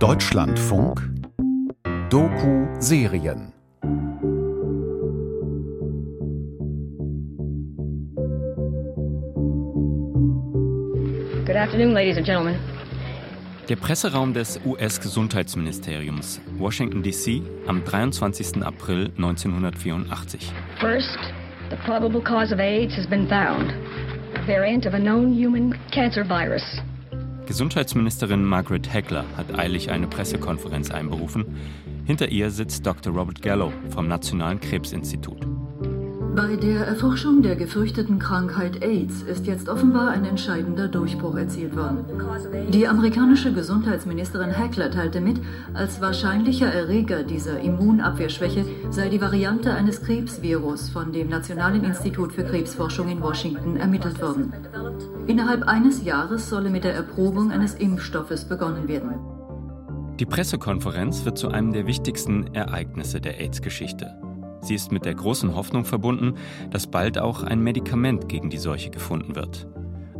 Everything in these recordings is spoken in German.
Deutschlandfunk Doku-Serien Good afternoon, ladies and gentlemen. Der Presseraum des US-Gesundheitsministeriums, Washington, D.C., am 23. April 1984. First, the probable cause of AIDS has been found. A variant of a known human cancer virus. Gesundheitsministerin Margaret Heckler hat eilig eine Pressekonferenz einberufen. Hinter ihr sitzt Dr. Robert Gallo vom Nationalen Krebsinstitut. Bei der Erforschung der gefürchteten Krankheit AIDS ist jetzt offenbar ein entscheidender Durchbruch erzielt worden. Die amerikanische Gesundheitsministerin Heckler teilte mit, als wahrscheinlicher Erreger dieser Immunabwehrschwäche sei die Variante eines Krebsvirus von dem Nationalen Institut für Krebsforschung in Washington ermittelt worden. Innerhalb eines Jahres solle mit der Erprobung eines Impfstoffes begonnen werden. Die Pressekonferenz wird zu einem der wichtigsten Ereignisse der AIDS-Geschichte. Sie ist mit der großen Hoffnung verbunden, dass bald auch ein Medikament gegen die Seuche gefunden wird.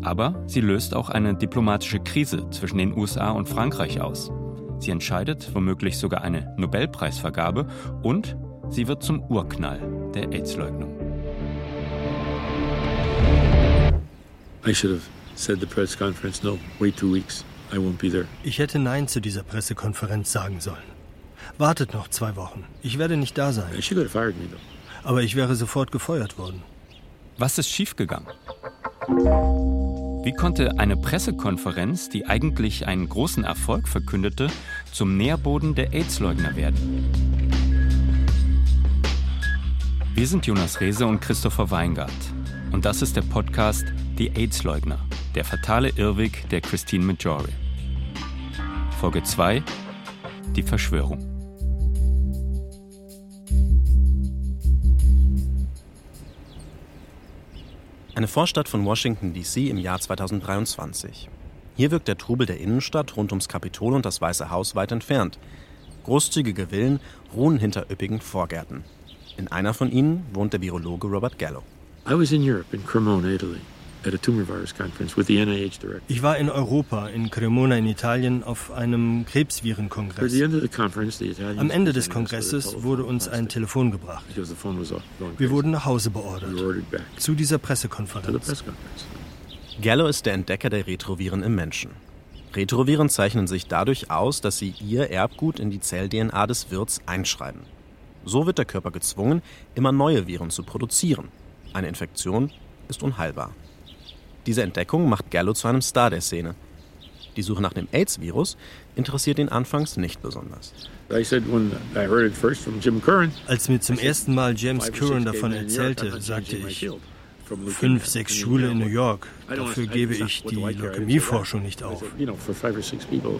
Aber sie löst auch eine diplomatische Krise zwischen den USA und Frankreich aus. Sie entscheidet womöglich sogar eine Nobelpreisvergabe und sie wird zum Urknall der AIDS-Leugnung. Ich hätte Nein zu dieser Pressekonferenz sagen sollen. Wartet noch zwei Wochen. Ich werde nicht da sein. Aber ich wäre sofort gefeuert worden. Was ist schiefgegangen? Wie konnte eine Pressekonferenz, die eigentlich einen großen Erfolg verkündete, zum Nährboden der AIDS-Leugner werden? Wir sind Jonas Rehse und Christopher Weingart. Und das ist der Podcast Die AIDS-Leugner, der fatale Irrweg der Christine Majori. Folge 2 Die Verschwörung. Eine Vorstadt von Washington, D.C. im Jahr 2023. Hier wirkt der Trubel der Innenstadt rund ums Kapitol und das Weiße Haus weit entfernt. Großzügige Villen ruhen hinter üppigen Vorgärten. In einer von ihnen wohnt der Virologe Robert Gallo. I was in Europe, in Cremona, Italy. Ich war in Europa, in Cremona in Italien, auf einem Krebsvirenkongress. Am Ende des Kongresses wurde uns ein Telefon gebracht. Wir wurden nach Hause beordert. Zu dieser Pressekonferenz. Gallo ist der Entdecker der Retroviren im Menschen. Retroviren zeichnen sich dadurch aus, dass sie ihr Erbgut in die Zell-DNA des Wirts einschreiben. So wird der Körper gezwungen, immer neue Viren zu produzieren. Eine Infektion ist unheilbar. Diese Entdeckung macht Gallo zu einem Star der Szene. Die Suche nach dem AIDS-Virus interessiert ihn anfangs nicht besonders. Als mir zum ersten Mal James Curran davon erzählte, sagte ich, fünf, sechs Schule in New York. Dafür gebe ich die Leukämieforschung nicht auf.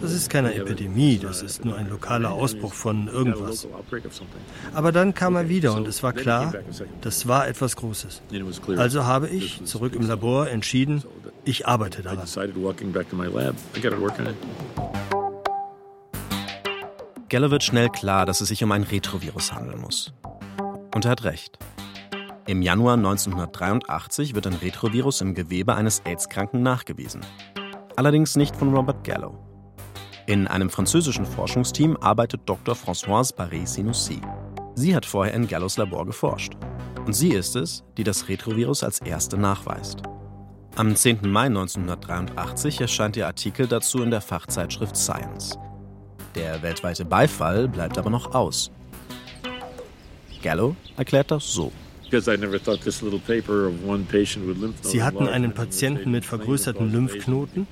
Das ist keine Epidemie, das ist nur ein lokaler Ausbruch von irgendwas. Aber dann kam er wieder und es war klar, das war etwas Großes. Also habe ich, zurück im Labor, entschieden, ich arbeite daran. Geller wird schnell klar, dass es sich um ein Retrovirus handeln muss. Und er hat recht. Im Januar 1983 wird ein Retrovirus im Gewebe eines AIDS-Kranken nachgewiesen. Allerdings nicht von Robert Gallo. In einem französischen Forschungsteam arbeitet Dr. Françoise Paré-Sinoussi. Sie hat vorher in Gallos Labor geforscht. Und sie ist es, die das Retrovirus als erste nachweist. Am 10. Mai 1983 erscheint ihr Artikel dazu in der Fachzeitschrift Science. Der weltweite Beifall bleibt aber noch aus. Gallo erklärt das so. Sie hatten einen Patienten mit vergrößerten Lymphknoten.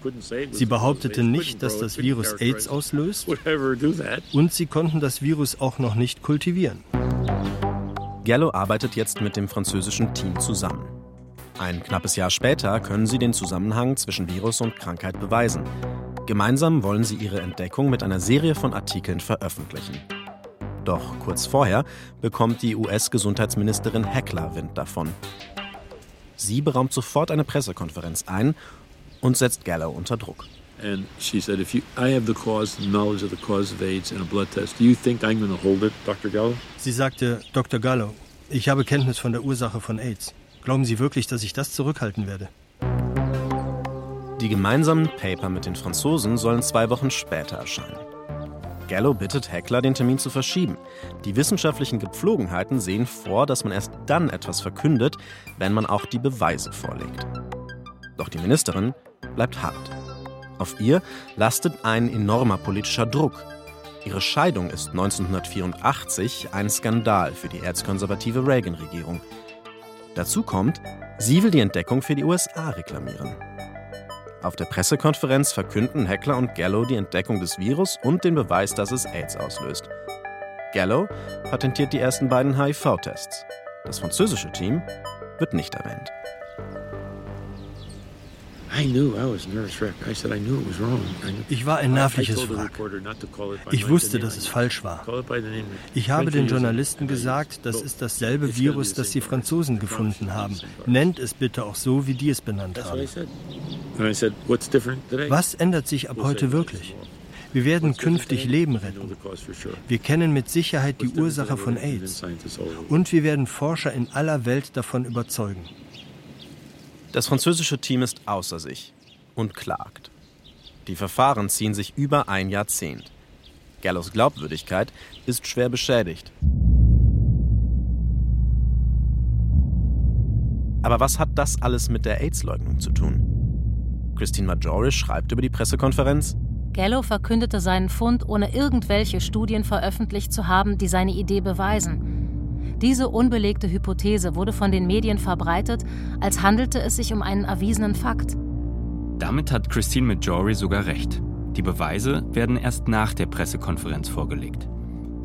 Sie behaupteten nicht, dass das Virus AIDS auslöst. Und sie konnten das Virus auch noch nicht kultivieren. Gallo arbeitet jetzt mit dem französischen Team zusammen. Ein knappes Jahr später können sie den Zusammenhang zwischen Virus und Krankheit beweisen. Gemeinsam wollen sie ihre Entdeckung mit einer Serie von Artikeln veröffentlichen. Doch kurz vorher bekommt die US-Gesundheitsministerin Heckler Wind davon. Sie beraumt sofort eine Pressekonferenz ein und setzt Gallo unter Druck. And she said, if you, I have the cause, knowledge of the cause of AIDS in a blood test, do you think I'm going to hold it, Dr. Gallo? Sie sagte, Dr. Gallo, ich habe Kenntnis von der Ursache von AIDS. Glauben Sie wirklich, dass ich das zurückhalten werde? Die gemeinsamen Paper mit den Franzosen sollen zwei Wochen später erscheinen. Gallo bittet Heckler, den Termin zu verschieben. Die wissenschaftlichen Gepflogenheiten sehen vor, dass man erst dann etwas verkündet, wenn man auch die Beweise vorlegt. Doch die Ministerin bleibt hart. Auf ihr lastet ein enormer politischer Druck. Ihre Scheidung ist 1984 ein Skandal für die erzkonservative Reagan-Regierung. Dazu kommt, sie will die Entdeckung für die USA reklamieren. Auf der Pressekonferenz verkünden Heckler und Gallo die Entdeckung des Virus und den Beweis, dass es AIDS auslöst. Gallo patentiert die ersten beiden HIV-Tests. Das französische Team wird nicht erwähnt. Ich war ein nervliches Wrack. Ich wusste, dass es falsch war. Ich habe den Journalisten gesagt, das ist dasselbe Virus, das die Franzosen gefunden haben. Nennt es bitte auch so, wie die es benannt haben. Was ändert sich ab heute wirklich? Wir werden künftig Leben retten. Wir kennen mit Sicherheit die Ursache von AIDS. Und wir werden Forscher in aller Welt davon überzeugen. Das französische Team ist außer sich und klagt. Die Verfahren ziehen sich über ein Jahrzehnt. Gallos Glaubwürdigkeit ist schwer beschädigt. Aber was hat das alles mit der AIDS-Leugnung zu tun? Christine Majoris schreibt über die Pressekonferenz. Gallo verkündete seinen Fund, ohne irgendwelche Studien veröffentlicht zu haben, die seine Idee beweisen. Diese unbelegte Hypothese wurde von den Medien verbreitet, als handelte es sich um einen erwiesenen Fakt. Damit hat Christine Majori sogar recht. Die Beweise werden erst nach der Pressekonferenz vorgelegt.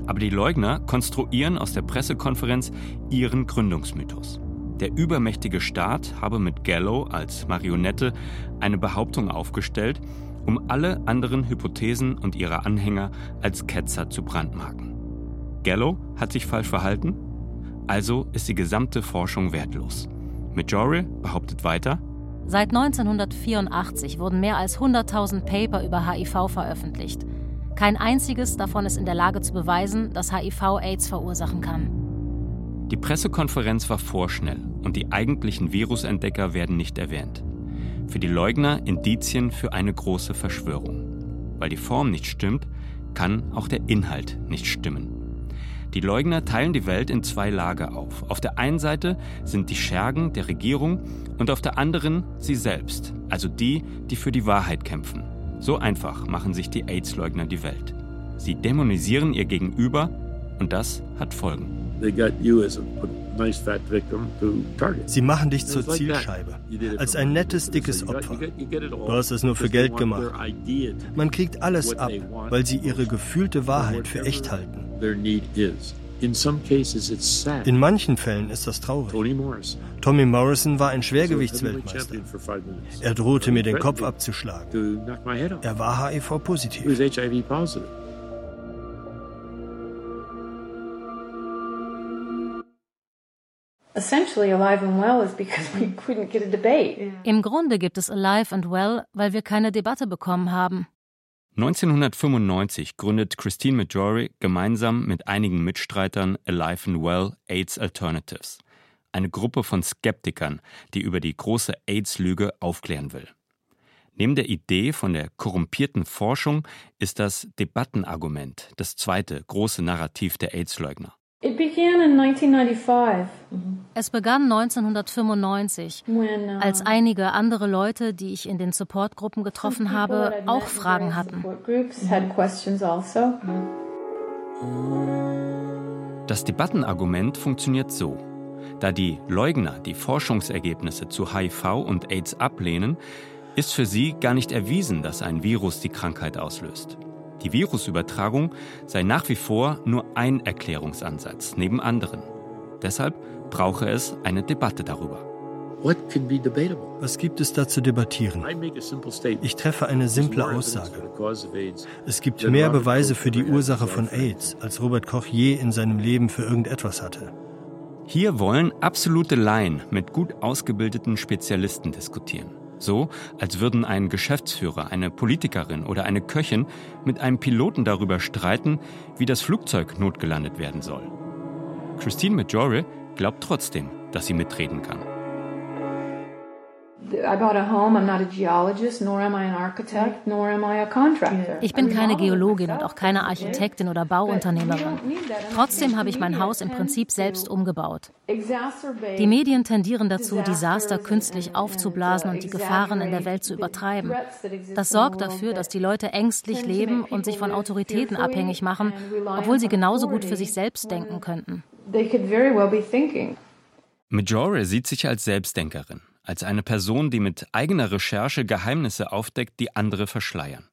Aber die Leugner konstruieren aus der Pressekonferenz ihren Gründungsmythos. Der übermächtige Staat habe mit Gallo als Marionette eine Behauptung aufgestellt, um alle anderen Hypothesen und ihre Anhänger als Ketzer zu brandmarken. Gallo hat sich falsch verhalten also ist die gesamte Forschung wertlos. Majore behauptet weiter, Seit 1984 wurden mehr als 100.000 Paper über HIV veröffentlicht. Kein einziges davon ist in der Lage zu beweisen, dass HIV AIDS verursachen kann. Die Pressekonferenz war vorschnell und die eigentlichen Virusentdecker werden nicht erwähnt. Für die Leugner Indizien für eine große Verschwörung. Weil die Form nicht stimmt, kann auch der Inhalt nicht stimmen. Die Leugner teilen die Welt in zwei Lager auf. Auf der einen Seite sind die Schergen der Regierung und auf der anderen sie selbst, also die, die für die Wahrheit kämpfen. So einfach machen sich die AIDS-Leugner die Welt. Sie dämonisieren ihr Gegenüber und das hat Folgen. Sie machen dich zur Zielscheibe, als ein nettes, dickes Opfer. Du hast es nur für Geld gemacht. Man kriegt alles ab, weil sie ihre gefühlte Wahrheit für echt halten. In manchen Fällen ist das traurig. Tommy Morrison war ein Schwergewichtsweltmeister. Er drohte mir den Kopf abzuschlagen. Er war HIV-positiv. Im Grunde gibt es Alive and Well, weil wir keine Debatte bekommen haben. 1995 gründet Christine Majori gemeinsam mit einigen Mitstreitern Alive and Well AIDS Alternatives, eine Gruppe von Skeptikern, die über die große AIDS-Lüge aufklären will. Neben der Idee von der korrumpierten Forschung ist das Debattenargument das zweite große Narrativ der AIDS-Leugner. Es begann 1995, als einige andere Leute, die ich in den Supportgruppen getroffen habe, auch Fragen hatten. Also. Das Debattenargument funktioniert so. Da die Leugner die Forschungsergebnisse zu HIV und AIDS ablehnen, ist für sie gar nicht erwiesen, dass ein Virus die Krankheit auslöst. Die Virusübertragung sei nach wie vor nur ein Erklärungsansatz neben anderen. Deshalb brauche es eine Debatte darüber. Was gibt es da zu debattieren? Ich treffe eine simple Aussage. Es gibt mehr Beweise für die Ursache von AIDS, als Robert Koch je in seinem Leben für irgendetwas hatte. Hier wollen absolute Laien mit gut ausgebildeten Spezialisten diskutieren. So, als würden ein Geschäftsführer, eine Politikerin oder eine Köchin mit einem Piloten darüber streiten, wie das Flugzeug notgelandet werden soll. Christine Majore glaubt trotzdem, dass sie mitreden kann. Ich bin keine Geologin und auch keine Architektin oder Bauunternehmerin. Trotzdem habe ich mein Haus im Prinzip selbst umgebaut. Die Medien tendieren dazu, Desaster künstlich aufzublasen und die Gefahren in der Welt zu übertreiben. Das sorgt dafür, dass die Leute ängstlich leben und sich von Autoritäten abhängig machen, obwohl sie genauso gut für sich selbst denken könnten. Majore sieht sich als Selbstdenkerin als eine Person, die mit eigener Recherche Geheimnisse aufdeckt, die andere verschleiern.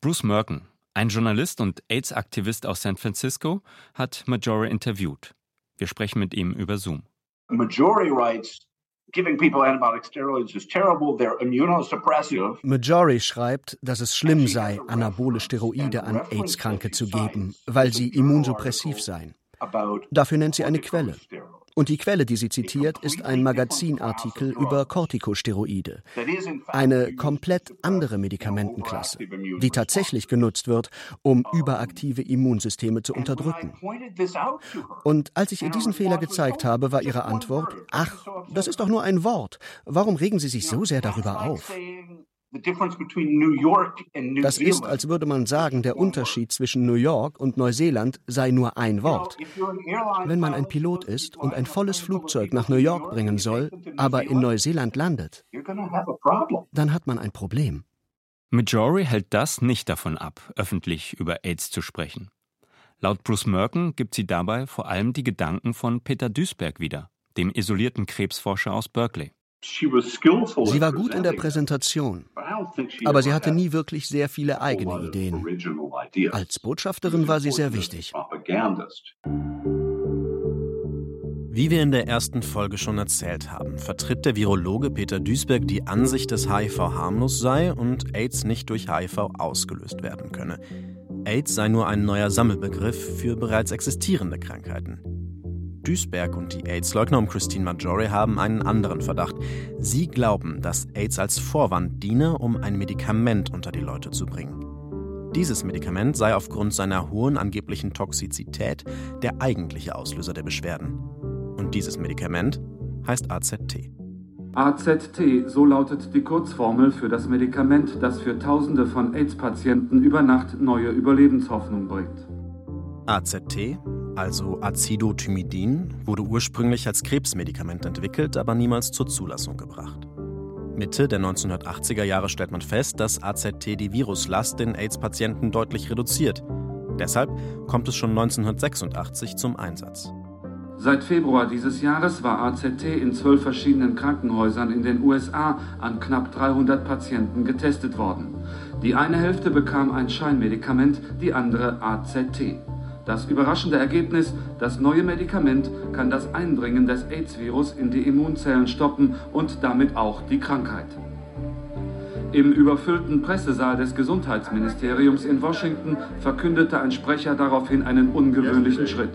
Bruce Merken, ein Journalist und AIDS-Aktivist aus San Francisco, hat Majore interviewt. Wir sprechen mit ihm über Zoom. Majore writes, Majori schreibt, dass es schlimm sei, anabole Steroide an AIDS-Kranke zu geben, weil sie immunsuppressiv seien. Dafür nennt sie eine Quelle. Und die Quelle, die sie zitiert, ist ein Magazinartikel über Corticosteroide. Eine komplett andere Medikamentenklasse, die tatsächlich genutzt wird, um überaktive Immunsysteme zu unterdrücken. Und als ich ihr diesen Fehler gezeigt habe, war ihre Antwort, ach, das ist doch nur ein Wort. Warum regen Sie sich so sehr darüber auf? Das ist, als würde man sagen, der Unterschied zwischen New York und Neuseeland sei nur ein Wort. Wenn man ein Pilot ist und ein volles Flugzeug nach New York bringen soll, aber in Neuseeland landet, dann hat man ein Problem. Majori hält das nicht davon ab, öffentlich über AIDS zu sprechen. Laut Bruce Merken gibt sie dabei vor allem die Gedanken von Peter Duisberg wieder, dem isolierten Krebsforscher aus Berkeley. Sie war gut in der Präsentation, aber sie hatte nie wirklich sehr viele eigene Ideen. Als Botschafterin war sie sehr wichtig. Wie wir in der ersten Folge schon erzählt haben, vertritt der Virologe Peter Duisberg die Ansicht, dass HIV harmlos sei und AIDS nicht durch HIV ausgelöst werden könne. AIDS sei nur ein neuer Sammelbegriff für bereits existierende Krankheiten. Duisberg und die AIDS-Leugner um Christine Maggiore haben einen anderen Verdacht. Sie glauben, dass AIDS als Vorwand diene, um ein Medikament unter die Leute zu bringen. Dieses Medikament sei aufgrund seiner hohen angeblichen Toxizität der eigentliche Auslöser der Beschwerden. Und dieses Medikament heißt AZT. AZT, so lautet die Kurzformel für das Medikament, das für Tausende von AIDS-Patienten über Nacht neue Überlebenshoffnung bringt. AZT also Acidotymidin, wurde ursprünglich als Krebsmedikament entwickelt, aber niemals zur Zulassung gebracht. Mitte der 1980er Jahre stellt man fest, dass AZT die Viruslast in AIDS-Patienten deutlich reduziert. Deshalb kommt es schon 1986 zum Einsatz. Seit Februar dieses Jahres war AZT in zwölf verschiedenen Krankenhäusern in den USA an knapp 300 Patienten getestet worden. Die eine Hälfte bekam ein Scheinmedikament, die andere AZT. Das überraschende Ergebnis, das neue Medikament kann das Eindringen des AIDS-Virus in die Immunzellen stoppen und damit auch die Krankheit. Im überfüllten Pressesaal des Gesundheitsministeriums in Washington verkündete ein Sprecher daraufhin einen ungewöhnlichen Schritt.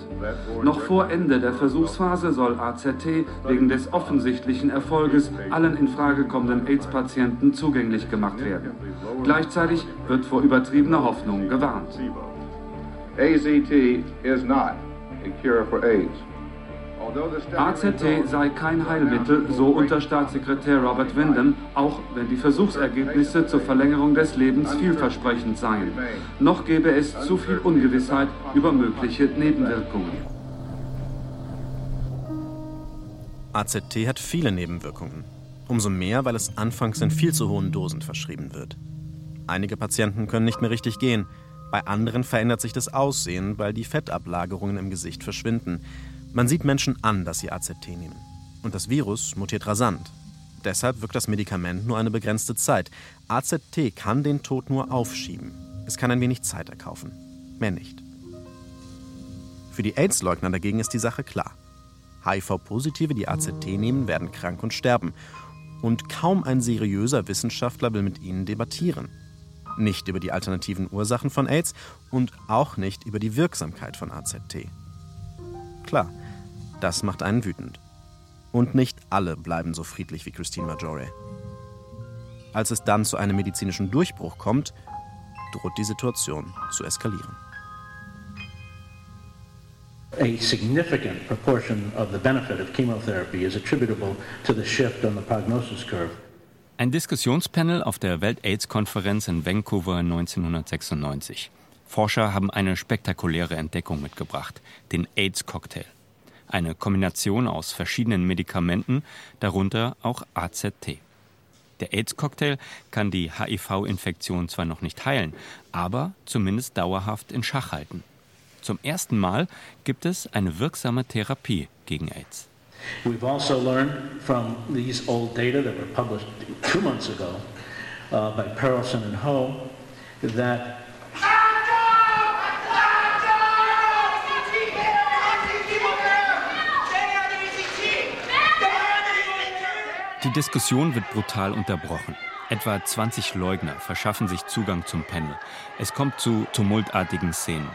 Noch vor Ende der Versuchsphase soll AZT wegen des offensichtlichen Erfolges allen in Frage kommenden AIDS-Patienten zugänglich gemacht werden. Gleichzeitig wird vor übertriebener Hoffnung gewarnt. AZT is not a cure for AIDS. AZT sei kein Heilmittel, so Unterstaatssekretär Robert Windham, auch wenn die Versuchsergebnisse zur Verlängerung des Lebens vielversprechend seien. Noch gäbe es zu viel Ungewissheit über mögliche Nebenwirkungen. AZT hat viele Nebenwirkungen. Umso mehr, weil es anfangs in viel zu hohen Dosen verschrieben wird. Einige Patienten können nicht mehr richtig gehen, bei anderen verändert sich das Aussehen, weil die Fettablagerungen im Gesicht verschwinden. Man sieht Menschen an, dass sie AZT nehmen. Und das Virus mutiert rasant. Deshalb wirkt das Medikament nur eine begrenzte Zeit. AZT kann den Tod nur aufschieben. Es kann ein wenig Zeit erkaufen. Mehr nicht. Für die AIDS-Leugner dagegen ist die Sache klar. HIV-Positive, die AZT nehmen, werden krank und sterben. Und kaum ein seriöser Wissenschaftler will mit ihnen debattieren nicht über die alternativen Ursachen von AIDS und auch nicht über die Wirksamkeit von AZT. Klar, das macht einen wütend. Und nicht alle bleiben so friedlich wie Christine Maggiore. Als es dann zu einem medizinischen Durchbruch kommt, droht die Situation zu eskalieren. A significant proportion of the benefit of chemotherapy is attributable to the shift on the prognosis curve Ein Diskussionspanel auf der Welt-AIDS-Konferenz in Vancouver 1996. Forscher haben eine spektakuläre Entdeckung mitgebracht, den AIDS-Cocktail. Eine Kombination aus verschiedenen Medikamenten, darunter auch AZT. Der AIDS-Cocktail kann die HIV-Infektion zwar noch nicht heilen, aber zumindest dauerhaft in Schach halten. Zum ersten Mal gibt es eine wirksame Therapie gegen AIDS. We've also learned from these old data that were published two months ago uh, by Perelson and Ho that Die Diskussion wird brutal unterbrochen. Etwa 20 Leugner verschaffen sich Zugang zum Panel. Es kommt zu tumultartigen Szenen.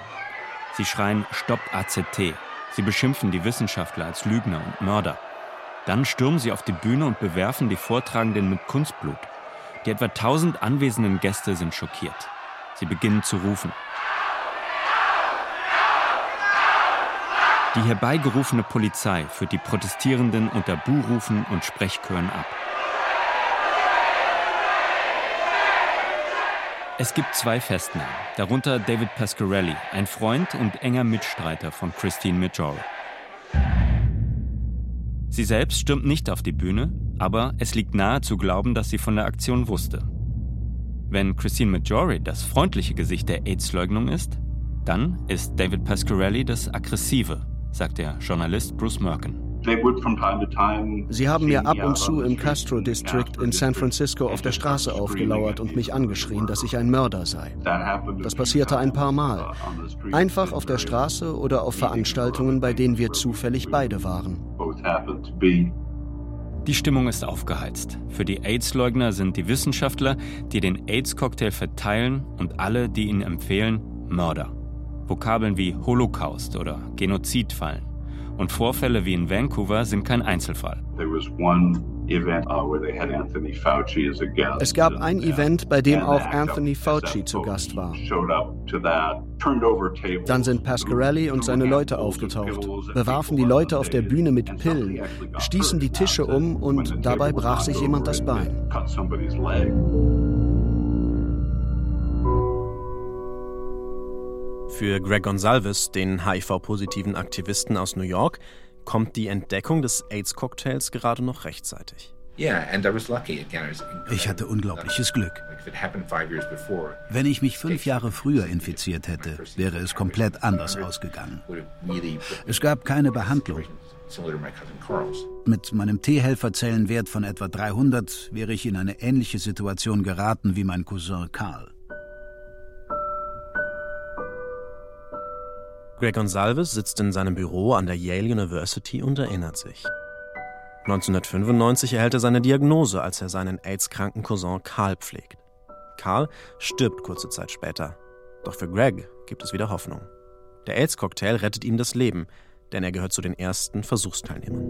Sie schreien Stopp AZT, Sie beschimpfen die Wissenschaftler als Lügner und Mörder. Dann stürmen sie auf die Bühne und bewerfen die Vortragenden mit Kunstblut. Die etwa tausend anwesenden Gäste sind schockiert. Sie beginnen zu rufen. Die herbeigerufene Polizei führt die Protestierenden unter Buhrufen und Sprechchören ab. Es gibt zwei Festnahmen, darunter David Pasquarelli, ein Freund und enger Mitstreiter von Christine Majori. Sie selbst stürmt nicht auf die Bühne, aber es liegt nahe zu glauben, dass sie von der Aktion wusste. Wenn Christine Majori das freundliche Gesicht der AIDS-Leugnung ist, dann ist David Pasquarelli das aggressive, sagt der Journalist Bruce Merkin. Sie haben mir ab und zu im Castro District in San Francisco auf der Straße aufgelauert und mich angeschrien, dass ich ein Mörder sei. Das passierte ein paar Mal. Einfach auf der Straße oder auf Veranstaltungen, bei denen wir zufällig beide waren. Die Stimmung ist aufgeheizt. Für die AIDS-Leugner sind die Wissenschaftler, die den AIDS-Cocktail verteilen und alle, die ihn empfehlen, Mörder. Vokabeln wie Holocaust oder Genozid fallen. Und Vorfälle wie in Vancouver sind kein Einzelfall. Uh, es gab ein Event, bei dem auch Anthony Fauci zu Gast war. Dann sind Pasquarelli und seine Leute aufgetaucht, bewarfen die Leute auf der Bühne mit Pillen, stießen die Tische um und dabei brach sich jemand das Bein. Für Greg Gonsalves, den HIV-positiven Aktivisten aus New York, kommt die Entdeckung des AIDS-Cocktails gerade noch rechtzeitig. Ich hatte unglaubliches Glück. Wenn ich mich fünf Jahre früher infiziert hätte, wäre es komplett anders ausgegangen. Es gab keine Behandlung. Mit meinem T-Helferzellenwert von etwa 300 wäre ich in eine ähnliche Situation geraten wie mein Cousin Karl. Greg Gonsalves sitzt in seinem Büro an der Yale University und erinnert sich. 1995 erhält er seine Diagnose, als er seinen AIDS-kranken Cousin Carl pflegt. Carl stirbt kurze Zeit später. Doch für Greg gibt es wieder Hoffnung. Der AIDS-Cocktail rettet ihm das Leben, denn er gehört zu den ersten Versuchsteilnehmern.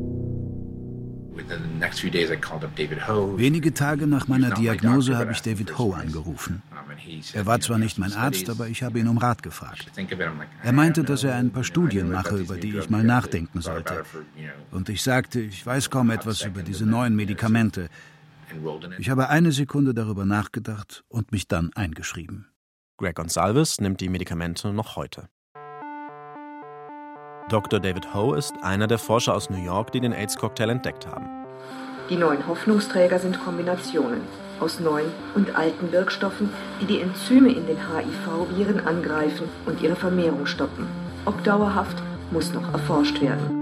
Wenige Tage nach meiner Diagnose habe ich David Ho angerufen. Er war zwar nicht mein Arzt, aber ich habe ihn um Rat gefragt. Er meinte, dass er ein paar Studien mache, über die ich mal nachdenken sollte. Und ich sagte, ich weiß kaum etwas über diese neuen Medikamente. Ich habe eine Sekunde darüber nachgedacht und mich dann eingeschrieben. Greg Gonsalves nimmt die Medikamente noch heute. Dr. David Ho ist einer der Forscher aus New York, die den AIDS-Cocktail entdeckt haben. Die neuen Hoffnungsträger sind Kombinationen aus neuen und alten Wirkstoffen, die die Enzyme in den HIV-Viren angreifen und ihre Vermehrung stoppen. Ob dauerhaft, muss noch erforscht werden.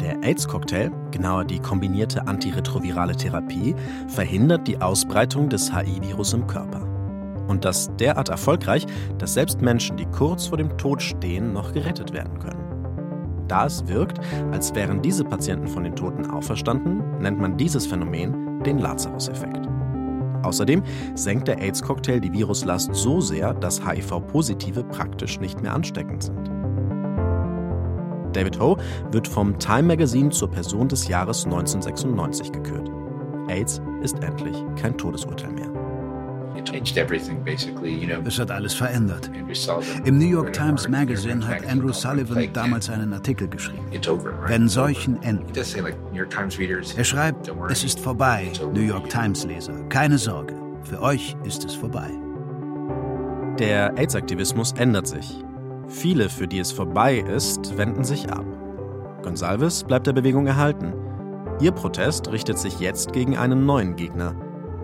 Der AIDS-Cocktail, genauer die kombinierte antiretrovirale Therapie, verhindert die Ausbreitung des HIV-Virus im Körper. Und das derart erfolgreich, dass selbst Menschen, die kurz vor dem Tod stehen, noch gerettet werden können. Da es wirkt, als wären diese Patienten von den Toten auferstanden, nennt man dieses Phänomen den Lazarus-Effekt. Außerdem senkt der AIDS-Cocktail die Viruslast so sehr, dass HIV-Positive praktisch nicht mehr ansteckend sind. David Ho wird vom Time Magazine zur Person des Jahres 1996 gekürt. AIDS ist endlich kein Todesurteil mehr. Es hat alles verändert. Im New York Times Magazine hat Andrew Sullivan damals einen Artikel geschrieben. Wenn Seuchen enden. Er schreibt, es ist vorbei, New York Times Leser. Keine Sorge, für euch ist es vorbei. Der AIDS-Aktivismus ändert sich. Viele, für die es vorbei ist, wenden sich ab. Gonsalves bleibt der Bewegung erhalten. Ihr Protest richtet sich jetzt gegen einen neuen Gegner,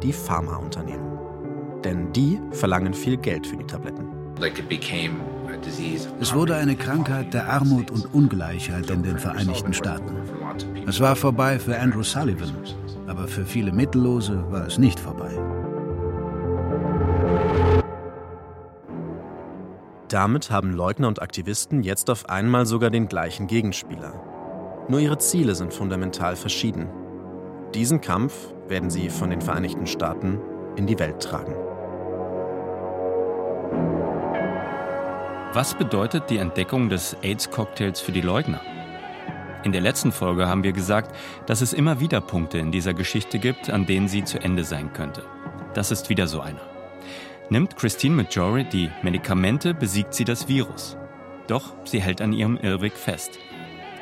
die Pharmaunternehmen. Denn die verlangen viel Geld für die Tabletten. Es wurde eine Krankheit der Armut und Ungleichheit in den Vereinigten Staaten. Es war vorbei für Andrew Sullivan, aber für viele Mittellose war es nicht vorbei. Damit haben Leugner und Aktivisten jetzt auf einmal sogar den gleichen Gegenspieler. Nur ihre Ziele sind fundamental verschieden. Diesen Kampf werden sie von den Vereinigten Staaten in die Welt tragen. Was bedeutet die Entdeckung des AIDS-Cocktails für die Leugner? In der letzten Folge haben wir gesagt, dass es immer wieder Punkte in dieser Geschichte gibt, an denen sie zu Ende sein könnte. Das ist wieder so einer. Nimmt Christine Majore die Medikamente, besiegt sie das Virus. Doch sie hält an ihrem Irrweg fest.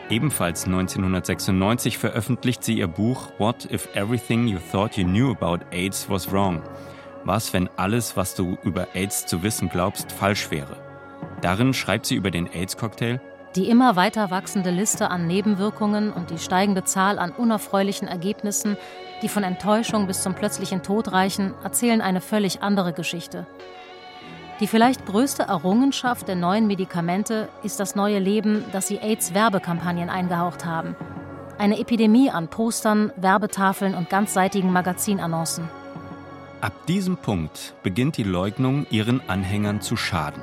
Ebenfalls 1996 veröffentlicht sie ihr Buch What if everything you thought you knew about AIDS was wrong? Was, wenn alles, was du über AIDS zu wissen glaubst, falsch wäre? Darin schreibt sie über den AIDS-Cocktail. Die immer weiter wachsende Liste an Nebenwirkungen und die steigende Zahl an unerfreulichen Ergebnissen, die von Enttäuschung bis zum plötzlichen Tod reichen, erzählen eine völlig andere Geschichte. Die vielleicht größte Errungenschaft der neuen Medikamente ist das neue Leben, das sie AIDS-Werbekampagnen eingehaucht haben. Eine Epidemie an Postern, Werbetafeln und ganzseitigen Magazinannoncen. Ab diesem Punkt beginnt die Leugnung ihren Anhängern zu schaden.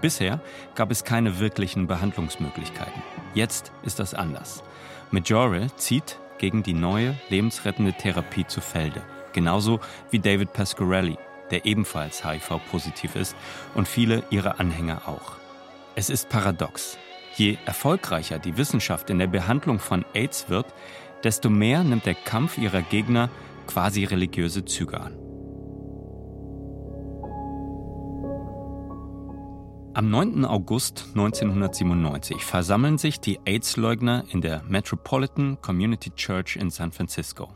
Bisher gab es keine wirklichen Behandlungsmöglichkeiten. Jetzt ist das anders. Majore zieht gegen die neue, lebensrettende Therapie zu Felde. Genauso wie David Pasquarelli, der ebenfalls HIV-positiv ist und viele ihrer Anhänger auch. Es ist paradox. Je erfolgreicher die Wissenschaft in der Behandlung von AIDS wird, desto mehr nimmt der Kampf ihrer Gegner quasi religiöse Züge an. Am 9. August 1997 versammeln sich die AIDS-Leugner in der Metropolitan Community Church in San Francisco.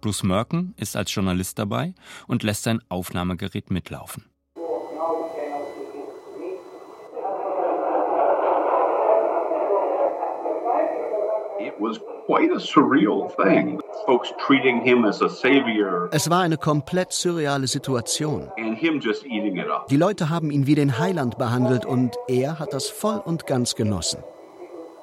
Bruce Merken ist als Journalist dabei und lässt sein Aufnahmegerät mitlaufen. Es war eine komplett surreale Situation. Die Leute haben ihn wie den Heiland behandelt und er hat das voll und ganz genossen.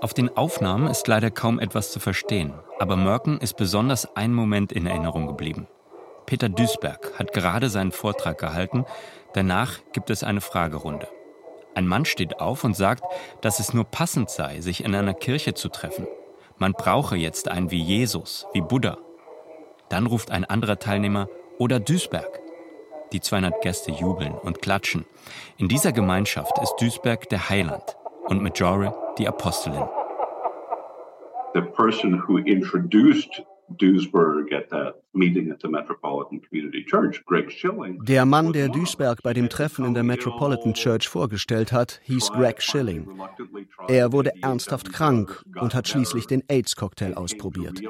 Auf den Aufnahmen ist leider kaum etwas zu verstehen, aber Merken ist besonders ein Moment in Erinnerung geblieben. Peter Duisberg hat gerade seinen Vortrag gehalten, danach gibt es eine Fragerunde. Ein Mann steht auf und sagt, dass es nur passend sei, sich in einer Kirche zu treffen. Man brauche jetzt einen wie Jesus, wie Buddha. Dann ruft ein anderer Teilnehmer oder Duisberg. Die 200 Gäste jubeln und klatschen. In dieser Gemeinschaft ist Duisberg der Heiland und Majore die Apostelin. The person who introduced der Mann, der Duisberg bei dem Treffen in der Metropolitan Church vorgestellt hat, hieß Greg Schilling. Er wurde ernsthaft krank und hat schließlich den AIDS-Cocktail ausprobiert.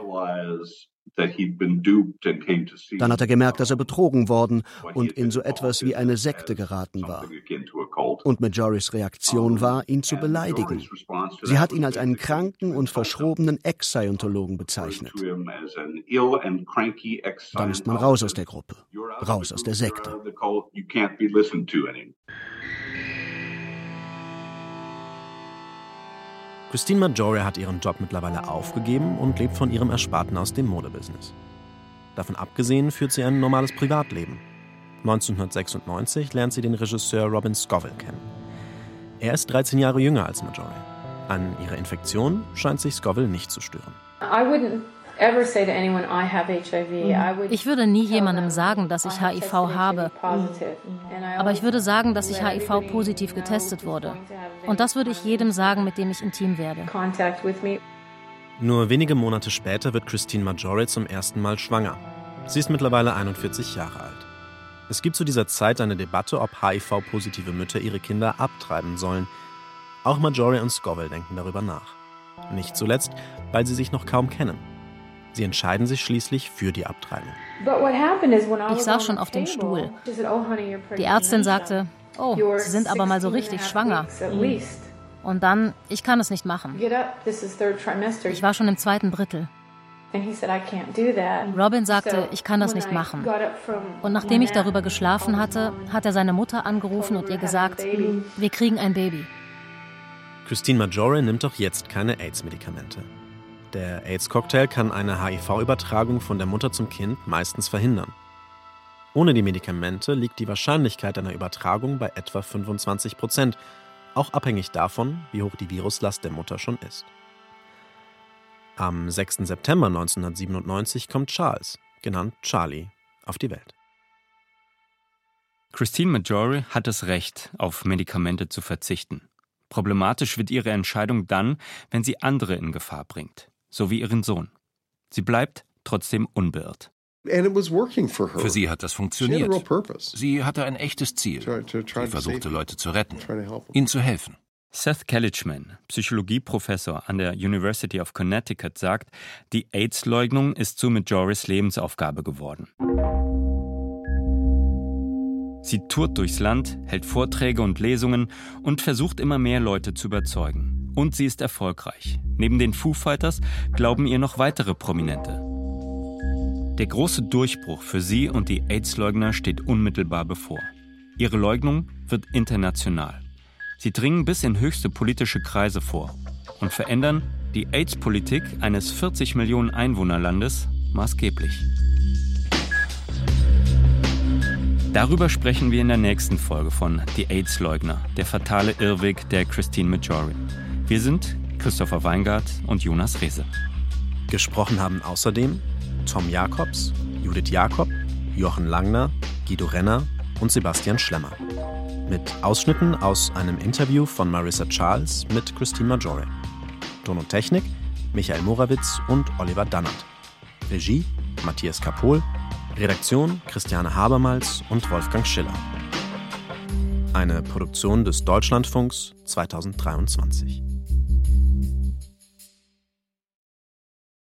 Dann hat er gemerkt, dass er betrogen worden und in so etwas wie eine Sekte geraten war. Und Majoris Reaktion war, ihn zu beleidigen. Sie hat ihn als einen kranken und verschrobenen Ex-Scientologen bezeichnet. Dann ist man raus aus der Gruppe, raus aus der Sekte. Christine Majore hat ihren Job mittlerweile aufgegeben und lebt von ihrem Ersparten aus dem Modebusiness. Davon abgesehen führt sie ein normales Privatleben. 1996 lernt sie den Regisseur Robin Scoville kennen. Er ist 13 Jahre jünger als Majore. An ihrer Infektion scheint sich Scoville nicht zu stören. I wouldn't ich würde nie jemandem sagen, dass ich HIV habe. Aber ich würde sagen, dass ich HIV positiv getestet wurde. Und das würde ich jedem sagen, mit dem ich intim werde. Nur wenige Monate später wird Christine Majore zum ersten Mal schwanger. Sie ist mittlerweile 41 Jahre alt. Es gibt zu dieser Zeit eine Debatte, ob HIV-positive Mütter ihre Kinder abtreiben sollen. Auch Marjorie und Scoville denken darüber nach. Nicht zuletzt, weil sie sich noch kaum kennen. Sie entscheiden sich schließlich für die Abtreibung. Ich saß schon auf dem Stuhl. Die Ärztin sagte, oh, Sie sind aber mal so richtig schwanger. Und dann, ich kann es nicht machen. Ich war schon im zweiten Drittel. Robin sagte, ich kann das nicht machen. Und nachdem ich darüber geschlafen hatte, hat er seine Mutter angerufen und ihr gesagt, wir kriegen ein Baby. Christine Majore nimmt doch jetzt keine AIDS-Medikamente. Der AIDS-Cocktail kann eine HIV-Übertragung von der Mutter zum Kind meistens verhindern. Ohne die Medikamente liegt die Wahrscheinlichkeit einer Übertragung bei etwa 25 Prozent, auch abhängig davon, wie hoch die Viruslast der Mutter schon ist. Am 6. September 1997 kommt Charles, genannt Charlie, auf die Welt. Christine Majore hat das Recht, auf Medikamente zu verzichten. Problematisch wird ihre Entscheidung dann, wenn sie andere in Gefahr bringt, so wie ihren Sohn. Sie bleibt trotzdem unbeirrt. Für sie hat das funktioniert. Sie hatte ein echtes Ziel. Sie versuchte Leute zu retten, ihnen zu helfen. Seth Kellichman, Psychologieprofessor an der University of Connecticut, sagt, die AIDS-Leugnung ist zu Majoris Lebensaufgabe geworden. Sie tourt durchs Land, hält Vorträge und Lesungen und versucht immer mehr Leute zu überzeugen. Und sie ist erfolgreich. Neben den Foo Fighters glauben ihr noch weitere Prominente. Der große Durchbruch für sie und die AIDS-Leugner steht unmittelbar bevor. Ihre Leugnung wird international. Sie dringen bis in höchste politische Kreise vor und verändern die AIDS-Politik eines 40 Millionen Einwohnerlandes maßgeblich. Darüber sprechen wir in der nächsten Folge von Die AIDS-Leugner, der fatale Irrweg der Christine Majori. Wir sind Christopher Weingart und Jonas Rehse. Gesprochen haben außerdem Tom Jakobs, Judith Jakob, Jochen Langner, Guido Renner und Sebastian Schlemmer. Mit Ausschnitten aus einem Interview von Marissa Charles mit Christine Majore. Ton und Technik Michael Morawitz und Oliver Dannert. Regie Matthias Kapohl Redaktion Christiane Habermals und Wolfgang Schiller. Eine Produktion des Deutschlandfunks 2023.